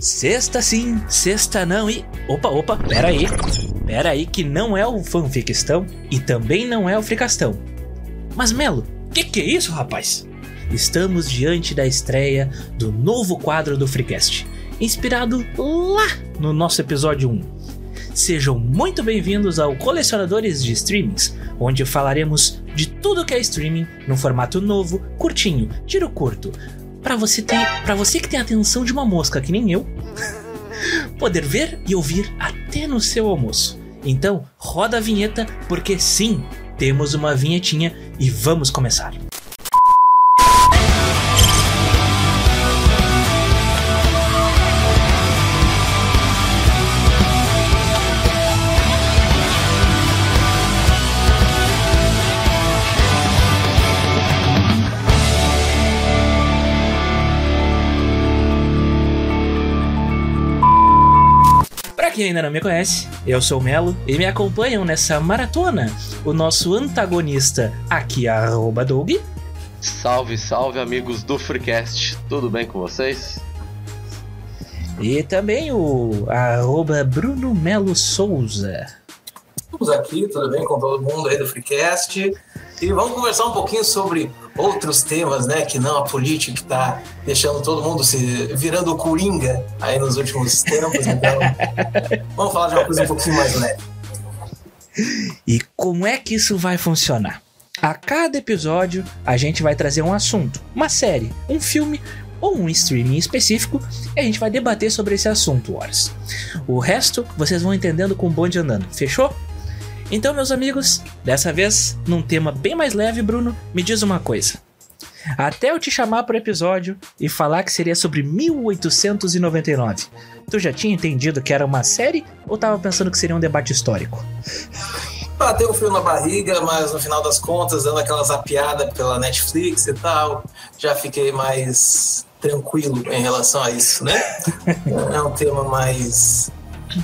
Sexta sim, sexta não e. Opa, opa, pera aí. Pera aí que não é o fanficistão e também não é o fricastão. Mas Melo, que que é isso, rapaz? Estamos diante da estreia do novo quadro do Freecast, inspirado lá no nosso episódio 1. Sejam muito bem-vindos ao Colecionadores de Streamings, onde falaremos de tudo que é streaming num formato novo, curtinho, tiro curto, para você ter, para você que tem a atenção de uma mosca que nem eu, poder ver e ouvir até no seu almoço. Então, roda a vinheta porque sim, temos uma vinhetinha e vamos começar. Quem ainda não me conhece, eu sou o Melo e me acompanham nessa maratona o nosso antagonista aqui, arroba Doug. Salve, salve amigos do Freecast, tudo bem com vocês? E também o arroba Bruno Melo Souza. Estamos aqui, tudo bem com todo mundo aí do Freecast. E vamos conversar um pouquinho sobre outros temas, né? Que não a política que está deixando todo mundo se virando coringa aí nos últimos tempos. Então, vamos falar de uma coisa um pouquinho mais leve. E como é que isso vai funcionar? A cada episódio, a gente vai trazer um assunto, uma série, um filme ou um streaming específico e a gente vai debater sobre esse assunto, horas. O resto vocês vão entendendo com o bonde andando, fechou? Então, meus amigos, dessa vez, num tema bem mais leve, Bruno, me diz uma coisa. Até eu te chamar pro episódio e falar que seria sobre 1899, tu já tinha entendido que era uma série ou tava pensando que seria um debate histórico? Bateu o frio na barriga, mas no final das contas, dando aquela zapiada pela Netflix e tal, já fiquei mais tranquilo em relação a isso, né? É um tema mais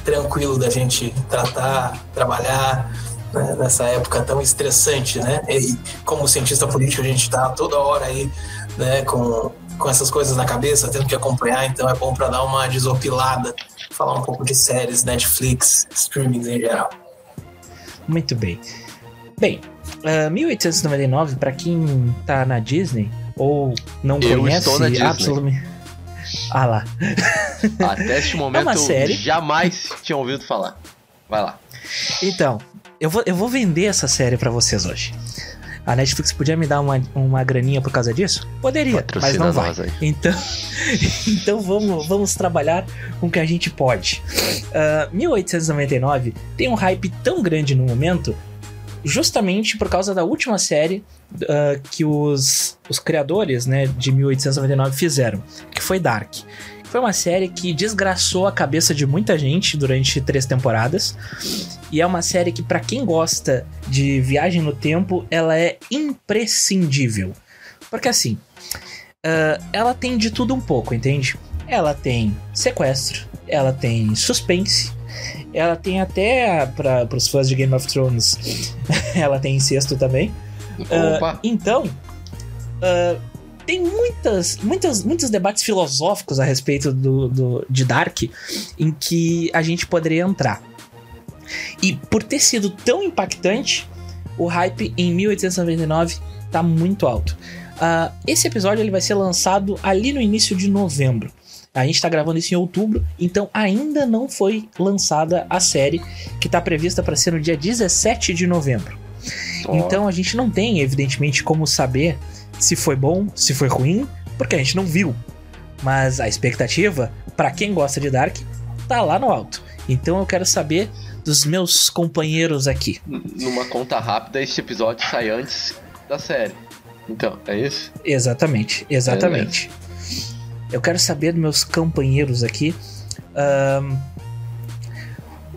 tranquilo da gente tratar, trabalhar né, nessa época tão estressante, né? E como cientista político a gente está toda hora aí, né, com, com essas coisas na cabeça, tendo que acompanhar, então é bom para dar uma desopilada, falar um pouco de séries, Netflix, streamings em geral. Muito bem. Bem, uh, 1899, para quem tá na Disney ou não Eu conhece, estou na Disney. absolutamente. Ah lá. Até este momento uma eu jamais tinha ouvido falar. Vai lá. Então, eu vou, eu vou vender essa série pra vocês hoje. A Netflix podia me dar uma, uma graninha por causa disso? Poderia, mas Patrocina não vai. aí. Então, então vamos, vamos trabalhar com o que a gente pode. Ah, 1899 tem um hype tão grande no momento, justamente por causa da última série ah, que os, os criadores né, de 1899 fizeram, que foi Dark. Foi uma série que desgraçou a cabeça de muita gente durante três temporadas. E é uma série que, pra quem gosta de viagem no tempo, ela é imprescindível. Porque assim, ah, ela tem de tudo um pouco, entende? Ela tem sequestro, ela tem suspense, ela tem até, para os fãs de Game of Thrones, ela tem incesto também. Opa, então, ah, tem muitas, muitas, muitos debates filosóficos a respeito do, do- de Dark em que a gente poderia entrar. E por ter sido tão impactante, o hype em 1899 tá muito alto. Ah, esse episódio ele vai ser lançado ali no início de novembro. A gente tá gravando isso em outubro, então ainda não foi lançada a série que tá prevista para ser no dia 17 de novembro. ó, Então a gente não tem, evidentemente, como saber se foi bom, se foi ruim, porque a gente não viu. Mas a expectativa, pra quem gosta de Dark, tá lá no alto. Então eu quero saber dos meus companheiros aqui. numa conta rápida, este episódio sai antes da série. Então, é isso? Exatamente, exatamente. Eu quero saber dos meus companheiros aqui. ahn,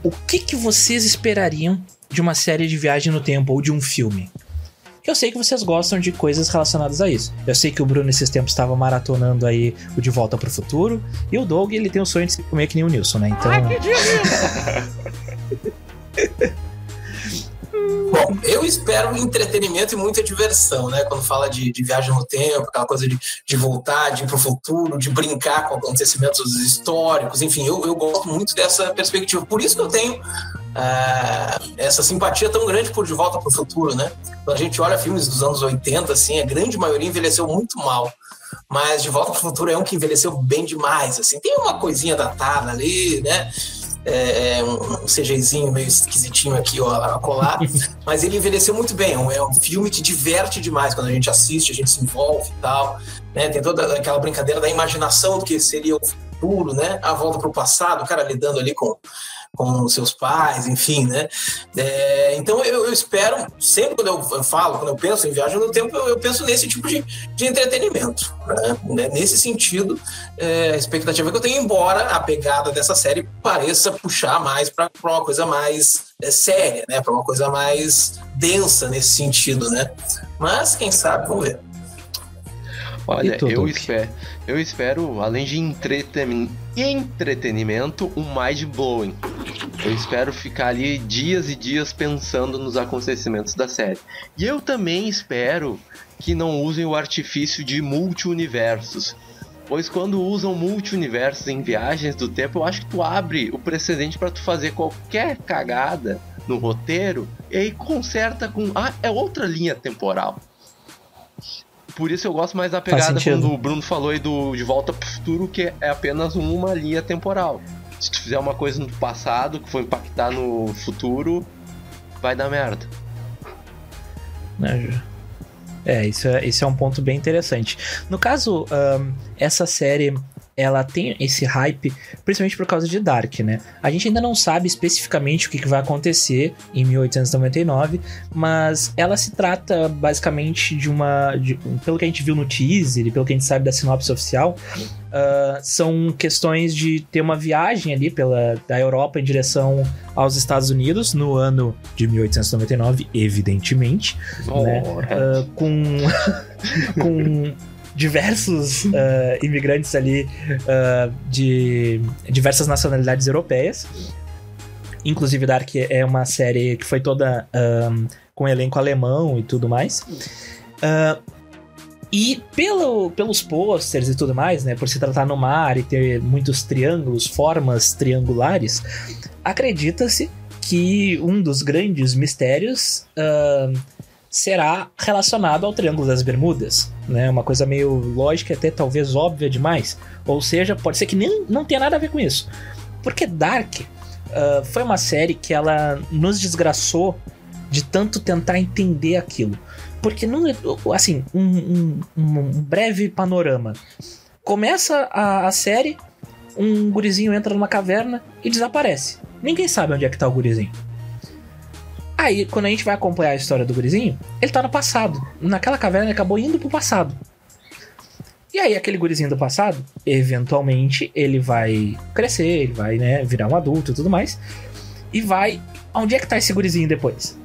o que, que vocês esperariam de uma série de viagem no tempo ou de um filme? Eu sei que vocês gostam de coisas relacionadas a isso. Eu sei que o Bruno esses tempos estava maratonando aí o De Volta pro Futuro. E o Doug, ele tem o sonho de se comer que nem o Nilson, né? Então. Bom, eu espero entretenimento e muita diversão, né? Quando fala de, de viagem no tempo, aquela coisa de, de voltar, de ir para o futuro, de brincar com acontecimentos históricos, enfim, eu, eu gosto muito dessa perspectiva. Por isso que eu tenho uh, essa simpatia tão grande por De Volta para o Futuro, né? Quando a gente olha filmes dos anos 80, assim, a grande maioria envelheceu muito mal. Mas De Volta para o Futuro é um que envelheceu bem demais, assim. Tem uma coisinha datada ali, né? É, é, um, CGzinho meio esquisitinho aqui ó, a colar, mas ele envelheceu muito bem. É um filme que diverte demais quando a gente assiste, a gente se envolve e tal. Né? Tem toda aquela brincadeira da imaginação do que seria o futuro, né? A volta para o passado, o cara lidando ali com com seus pais, enfim, né? É, então eu, eu, espero, sempre quando eu falo, quando eu penso em viagem no tempo, eu, eu penso nesse tipo de, de entretenimento. Né? Nesse sentido, é, a expectativa que eu tenho, embora a pegada dessa série pareça puxar mais para uma coisa mais é, séria, né? Para uma coisa mais densa nesse sentido, né? Mas quem sabe, vamos ver. Olha, eu espero, eu espero, além de entreten... entretenimento, um mind-blowing. Eu espero ficar ali dias e dias pensando nos acontecimentos da série. E eu também espero que não usem o artifício de multi-universos. Pois quando usam multi-universos em viagens do tempo, eu acho que tu abre o precedente para tu fazer qualquer cagada no roteiro e aí conserta com. Ah, é outra linha temporal. Por isso eu gosto mais da pegada quando o Bruno falou aí do De Volta pro Futuro, que é apenas uma linha temporal. Se tu fizer uma coisa no passado que for impactar no futuro, vai dar merda. É, é isso é, isso é um ponto bem interessante. No caso, um, essa série ela tem esse hype, principalmente por causa de Dark, né? A gente ainda não sabe especificamente o que, vai acontecer em 1899, mas ela se trata basicamente de uma. De, pelo que a gente viu no teaser e pelo que a gente sabe da sinopse oficial, uh, são questões de ter uma viagem ali pela, da Europa em direção aos Estados Unidos no ano de 1899, evidentemente, oh, né? Uh, com. com diversos uh, imigrantes ali uh, de diversas nacionalidades europeias. Inclusive, Dark é uma série que foi toda um, com elenco alemão e tudo mais. Uh, e pelo, pelos posters e tudo mais, né, por se tratar no mar e ter muitos triângulos, formas triangulares, acredita-se que um dos grandes mistérios uh, será relacionado ao Triângulo das Bermudas, né? Uma coisa meio lógica, até talvez óbvia demais. Ou seja, pode ser que nem não tenha nada a ver com isso. Porque Dark uh, foi uma série que ela nos desgraçou de tanto tentar entender aquilo. Porque, não, assim, um, um, um breve panorama. Começa a, a, série, um gurizinho entra numa caverna e desaparece. Ninguém sabe onde é que tá o gurizinho. Aí, quando a gente vai acompanhar a história do gurizinho, ele tá no passado. Naquela caverna ele acabou indo pro passado. E aí, aquele gurizinho do passado, eventualmente, ele vai crescer, ele vai, né, virar um adulto e tudo mais. E vai. Onde é que tá esse gurizinho depois?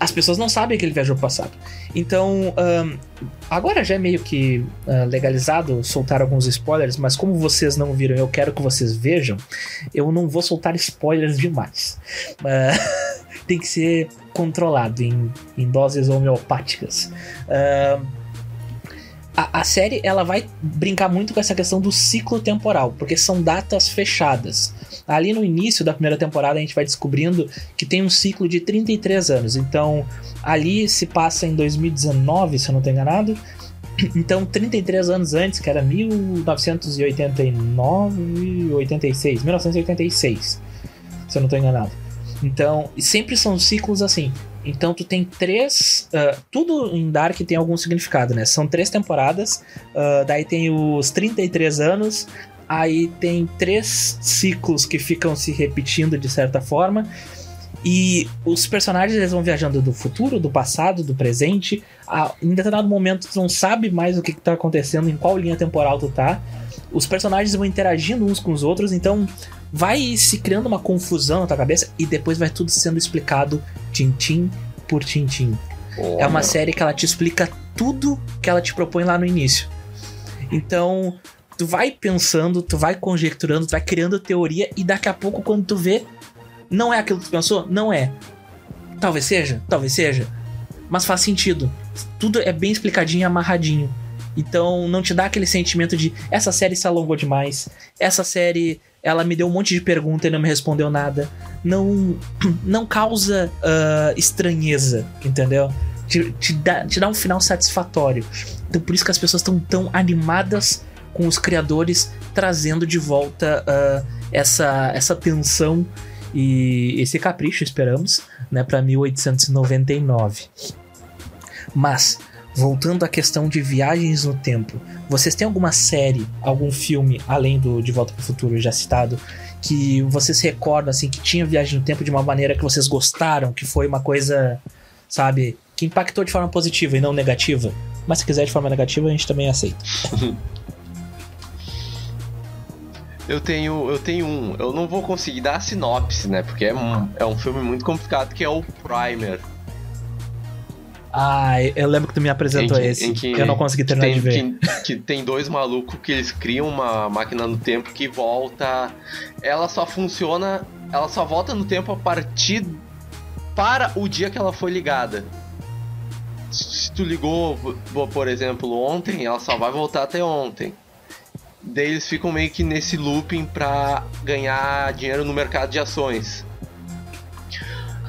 As pessoas não sabem que ele viajou pro passado. Então, um, agora já é meio que uh, legalizado soltar alguns spoilers, mas como vocês não viram, eu quero que vocês vejam, eu não vou soltar spoilers demais. Uh, tem que ser controlado em, em doses homeopáticas. Uh, a, a, série ela vai brincar muito com essa questão do ciclo temporal, porque são datas fechadas. Ali no início da primeira temporada a gente vai descobrindo que tem um ciclo de 33 anos. Então ali se passa em 2019, se eu não estou enganado. Então, 33 anos antes, que era 1989, 86, 1986, se eu não estou enganado. Então, sempre são ciclos assim. Então tu tem três. Uh, tudo em Dark tem algum significado, né? São três temporadas. Uh, daí tem os 33 anos. Aí tem três ciclos que ficam se repetindo de certa forma. E os personagens eles vão viajando do futuro, do passado, do presente. A, em determinado momento tu não sabe mais o que, está acontecendo, em qual linha temporal tu tá. Os personagens vão interagindo uns com os outros, então vai se criando uma confusão na tua cabeça e depois vai tudo sendo explicado tintim por tintim. Oh, é uma meu. série que ela te explica tudo que ela te propõe lá no início. Então, tu vai pensando, tu vai conjecturando, tu vai criando teoria e daqui a pouco quando tu vê, não é aquilo que tu pensou? Não é. Talvez seja, talvez seja. Mas faz sentido. Tudo é bem explicadinho e amarradinho. Então não te dá aquele sentimento de essa série se alongou demais. Essa série ela me deu um monte de pergunta e não me respondeu nada. Não não causa uh, estranheza, entendeu? Te, te, dá, te dá um final satisfatório. Então por isso que as pessoas estão tão animadas com os criadores trazendo de volta uh, essa, essa tensão e esse capricho, esperamos, né, para 1899. Mas voltando à questão de viagens no tempo, vocês têm alguma série, algum filme além do De Volta para o Futuro já citado que vocês recordam assim que tinha viagem no tempo de uma maneira que vocês gostaram, que foi uma coisa, sabe, que impactou de forma positiva e não negativa? Mas se quiser de forma negativa, a gente também aceita. Eu tenho, eu tenho um. Eu não vou conseguir dar a sinopse, né? Porque é um, é um filme muito complicado que é o Primer. Ah, eu lembro que tu me apresentou que, esse. Que, eu não consegui terminar tem, de ver. Que, que, tem dois malucos que eles criam uma máquina no tempo que volta. Ela só funciona. Ela só volta no tempo a partir. Para o dia que ela foi ligada. Se tu ligou, por exemplo, ontem, ela só vai voltar até ontem. Daí eles ficam meio que nesse looping pra ganhar dinheiro no mercado de ações.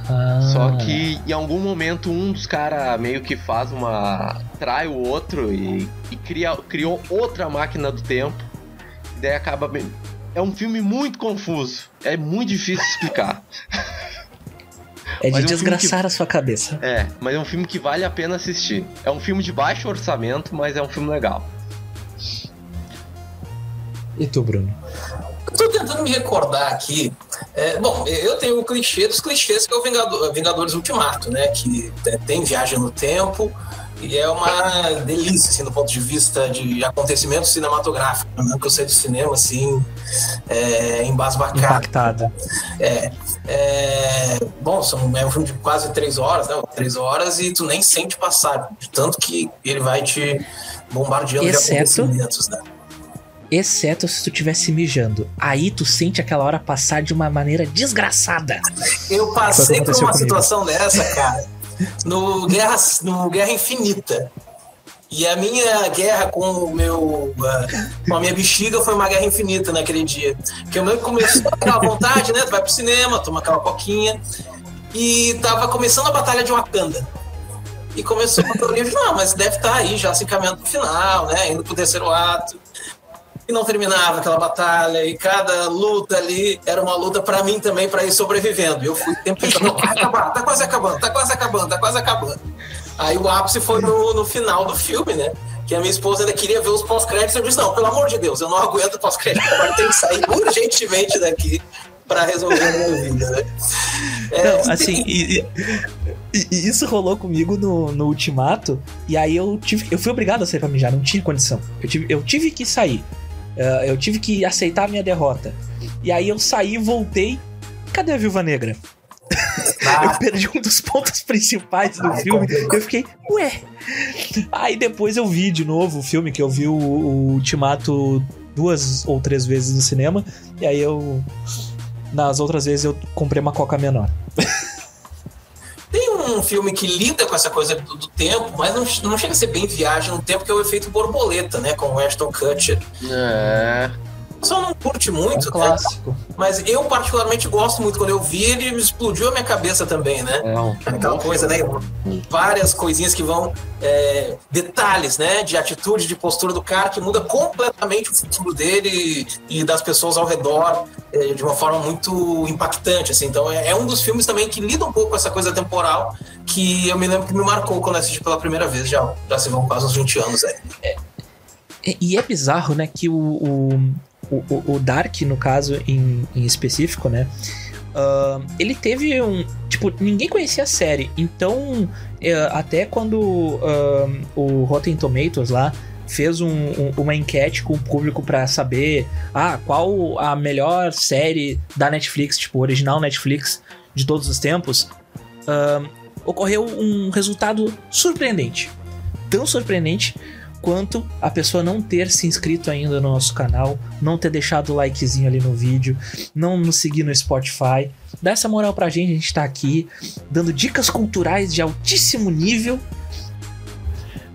Ah. Só que em algum momento um dos caras meio que faz uma. trai o outro e, e cria, criou outra máquina do tempo. E daí acaba. É um filme muito confuso. É muito difícil explicar. É de é um desgraçar que... a sua cabeça. É, mas é um filme que vale a pena assistir. É um filme de baixo orçamento, mas é um filme legal. E tu, Bruno? Estou tentando me recordar aqui. É, bom, eu tenho o clichê dos clichês que é o Vingador, Vingadores Ultimato, né? Que tem viagem no tempo e é uma delícia, assim, do ponto de vista de acontecimento cinematográfico. Né? Que eu sei do cinema, assim, é, embasbacado. Impactado. É, é, bom, são, é um filme de quase três horas, né? Três horas e tu nem sente passar, de tanto que ele vai te bombardeando Exceto... de acontecimentos, né? Exceto se tu estivesse mijando. Aí tu sente aquela hora passar de uma maneira desgraçada. Eu passei por uma comigo. situação dessa, cara, no Guerra, no Guerra Infinita. E a minha guerra com o meu. com a minha bexiga foi uma guerra infinita naquele dia. Porque eu meio começou aquela vontade, né? Tu vai pro cinema, toma aquela coquinha. E tava começando a batalha de Wakanda. E começou a teoria de, não, mas deve estar tá aí já se encaminhando pro final, né? Indo pro terceiro ato e não terminava aquela batalha e cada luta ali era uma luta para mim também para ir sobrevivendo. Eu fui tempo pensando, vai acabar, tá quase acabando, tá quase acabando, tá quase acabando. Aí o ápice foi no, no final do filme, né? Que a minha esposa ainda queria ver os pós-créditos. Eu disse, não, pelo amor de Deus, eu não aguento pós-crédito, agora tem que sair urgentemente daqui para resolver a minha vida, né? É, não, assim, e, e, e, isso rolou comigo no, no Ultimato, e aí eu tive, eu fui obrigado a sair pra mijar, não tinha condição. Eu tive, eu tive que sair. Uh, eu tive que aceitar a minha derrota. E aí eu saí, voltei. Cadê a Viúva Negra? Ah. eu perdi um dos pontos principais do Ai, filme. Eu fiquei, ué. Aí depois eu vi de novo o filme, que eu vi o, o Ultimato duas ou três vezes no cinema. E aí eu. Nas outras vezes eu comprei uma coca menor. Um filme que lida com essa coisa do, do tempo, mas não, não, chega a ser bem viagem no tempo, que é o efeito borboleta, né? Com o Ashton Kutcher. É só não curte muito. É um clássico. Né? Mas eu particularmente gosto muito. Quando eu vi, ele explodiu a minha cabeça também, né? É um, Aquela coisa, né? Várias coisinhas que vão. É, detalhes, né? De atitude, de postura do cara que muda completamente o futuro dele e, das pessoas ao redor é, de uma forma muito impactante, assim. Então é, é, um dos filmes também que lida um pouco com essa coisa temporal que eu me lembro que me marcou quando assisti pela primeira vez. Já, já se vão quase uns 20 anos aí. É, e é bizarro, né, que o, o, o, o Dark, no caso, em, em específico, né? Uh, ele teve um. Tipo, ninguém conhecia a série. Então, uh, até quando uh, o Rotten Tomatoes lá fez um, um, uma enquete com o público para saber ah, qual a melhor série da Netflix, tipo, original Netflix de todos os tempos, ocorreu um resultado surpreendente. Tão surpreendente quanto a pessoa não ter se inscrito ainda no nosso canal, não ter deixado o likezinho ali no vídeo, não nos seguir no Spotify. Dá essa moral pra gente, a gente tá aqui dando dicas culturais de altíssimo nível.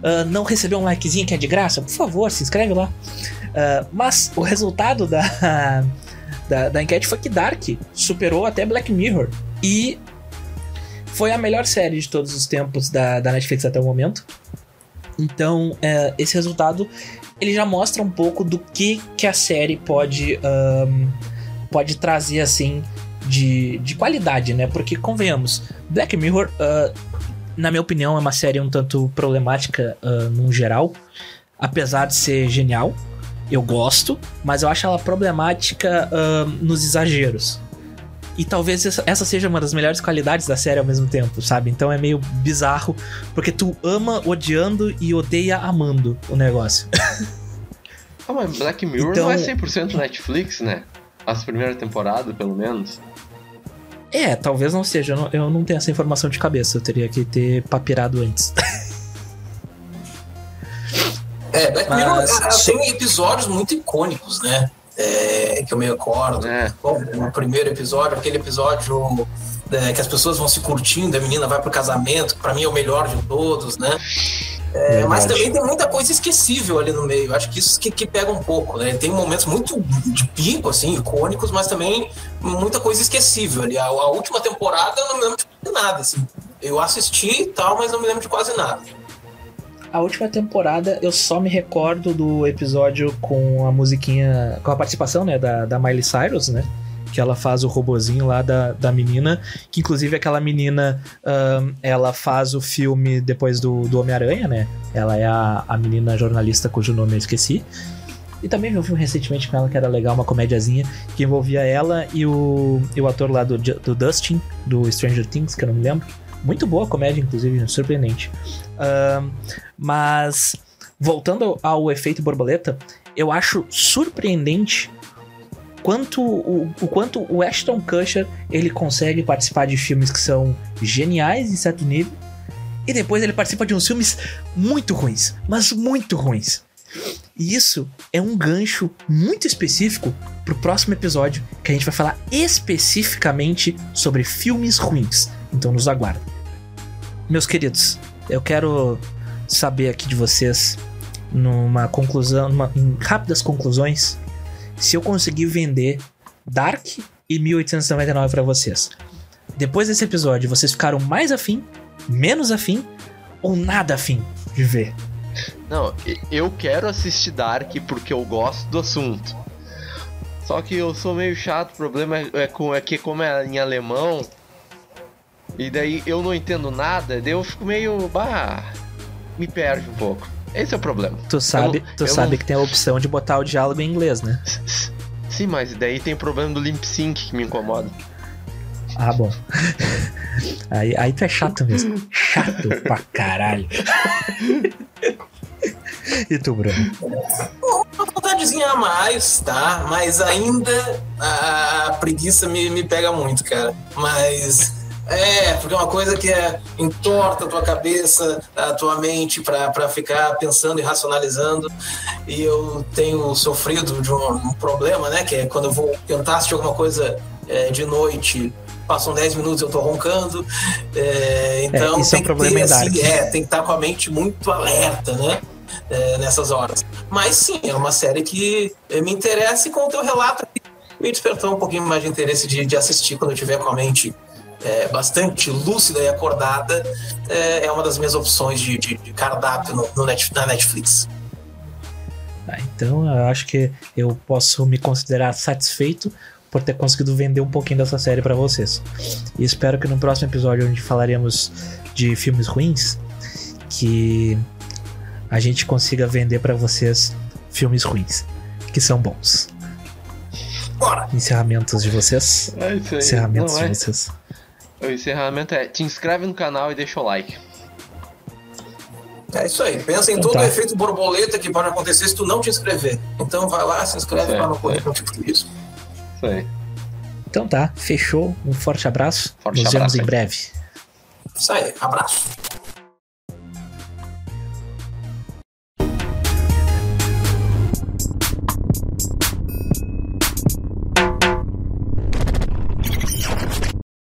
Uh, não recebeu um likezinho que é de graça? Por favor, se inscreve lá. Uh, mas o resultado da, da, da enquete foi que Dark superou até Black Mirror. E foi a melhor série de todos os tempos da, da Netflix até o momento. Então, é, esse resultado ele já mostra um pouco do que, que a série pode, um, pode trazer assim de, de qualidade, né? Porque convenhamos, Black Mirror, uh, na minha opinião, é uma série um tanto problemática uh, num geral, apesar de ser genial. Eu gosto, mas eu acho ela problemática uh, nos exageros. E talvez essa seja uma das melhores qualidades da série ao mesmo tempo, sabe? Então é meio bizarro, porque tu ama odiando e odeia amando o negócio. ah, mas Black Mirror então... não é 100% Netflix, né? As primeiras temporadas, pelo menos. É, talvez não seja. Eu não, eu não tenho essa informação de cabeça. Eu teria que ter papirado antes. É, Black Mirror Mas... tem episódios muito icônicos, né? É, que eu me recordo. É. Bom, o primeiro episódio, aquele episódio é, que as pessoas vão se curtindo, a menina vai pro casamento, que pra mim é o melhor de todos, né? É, mas também tem muita coisa esquecível ali no meio. Acho que isso que, que, pega um pouco, né? Tem momentos muito de pico, assim, icônicos, mas também muita coisa esquecível ali. A, a última temporada eu não me lembro de nada, assim. Eu assisti e tal, mas não me lembro de quase nada. A última temporada eu só me recordo do episódio com a musiquinha, com a participação, né, da, da Miley Cyrus, né? Que ela faz o robozinho lá da, da menina. Que inclusive aquela menina, um, ela faz o filme depois do, do Homem-Aranha, né? Ela é a, a menina jornalista cujo nome eu esqueci. E também vi um filme recentemente com ela que era legal, uma comédiazinha, que envolvia ela e o, e o ator lá do, do Dustin, do Stranger Things, que eu não me lembro. Muito boa a comédia, inclusive, surpreendente. Uh, mas, voltando ao efeito borboleta, eu acho surpreendente quanto o, o, quanto o Ashton Kutcher ele consegue participar de filmes que são geniais em certo nível e depois ele participa de uns filmes muito ruins, mas muito ruins. E isso é um gancho muito específico pro próximo episódio que a gente vai falar especificamente sobre filmes ruins. Então nos aguarda. Meus queridos, eu quero saber aqui de vocês, numa conclusão, numa, em rápidas conclusões, se eu conseguir vender Dark e 1899 para vocês. Depois desse episódio, vocês ficaram mais afim, menos afim ou nada afim de ver? Não, eu quero assistir Dark porque eu gosto do assunto. Só que eu sou meio chato, o problema é, é, é que como é em alemão, e daí eu não entendo nada, daí eu fico meio. Bah, me perde um pouco. Esse é o problema. Tu sabe, não, tu sabe não... que tem a opção de botar o diálogo em inglês, né? Sim, mas daí tem o problema do lip sync que me incomoda. Ah, bom. aí, aí tu é chato mesmo. Chato pra caralho. e tu, Bruno? Uma vontadezinha a mais, tá? Mas ainda a preguiça me, me pega muito, cara. Mas é, porque é uma coisa que é entorta a tua cabeça, a tua mente para ficar pensando e racionalizando. E eu tenho sofrido de um, um, problema, né? Que é quando eu vou tentar assistir alguma coisa é, de noite, passam 10 minutos eu tô roncando. É, então é, tem é um problema ter, assim, é, tem que estar com a mente muito alerta, né? É, nessas horas. Mas sim, é uma série que me interessa e com o teu relato me despertou um pouquinho mais de interesse de, de assistir quando eu tiver com a mente é, bastante lúcida e acordada, é, é, uma das minhas opções de, de, de cardápio no, no net, na Netflix. Ah, então eu acho que eu posso me considerar satisfeito por ter conseguido vender um pouquinho dessa série para vocês. E espero que no próximo episódio, onde falaremos de filmes ruins, que a gente consiga vender para vocês filmes ruins, que são bons. Bora! Encerramentos de vocês. É isso aí. Encerramentos Não, de é. vocês. O encerramento é: te inscreve no canal e deixa o like. É isso aí. Pensa em então todo tá. o efeito borboleta que pode acontecer se tu não te inscrever. Então vai lá, se inscreve para não correr com tipo isso. Isso aí. Então tá, fechou. Um forte abraço. Forte Nos abraço, vemos em breve. Isso aí, abraço.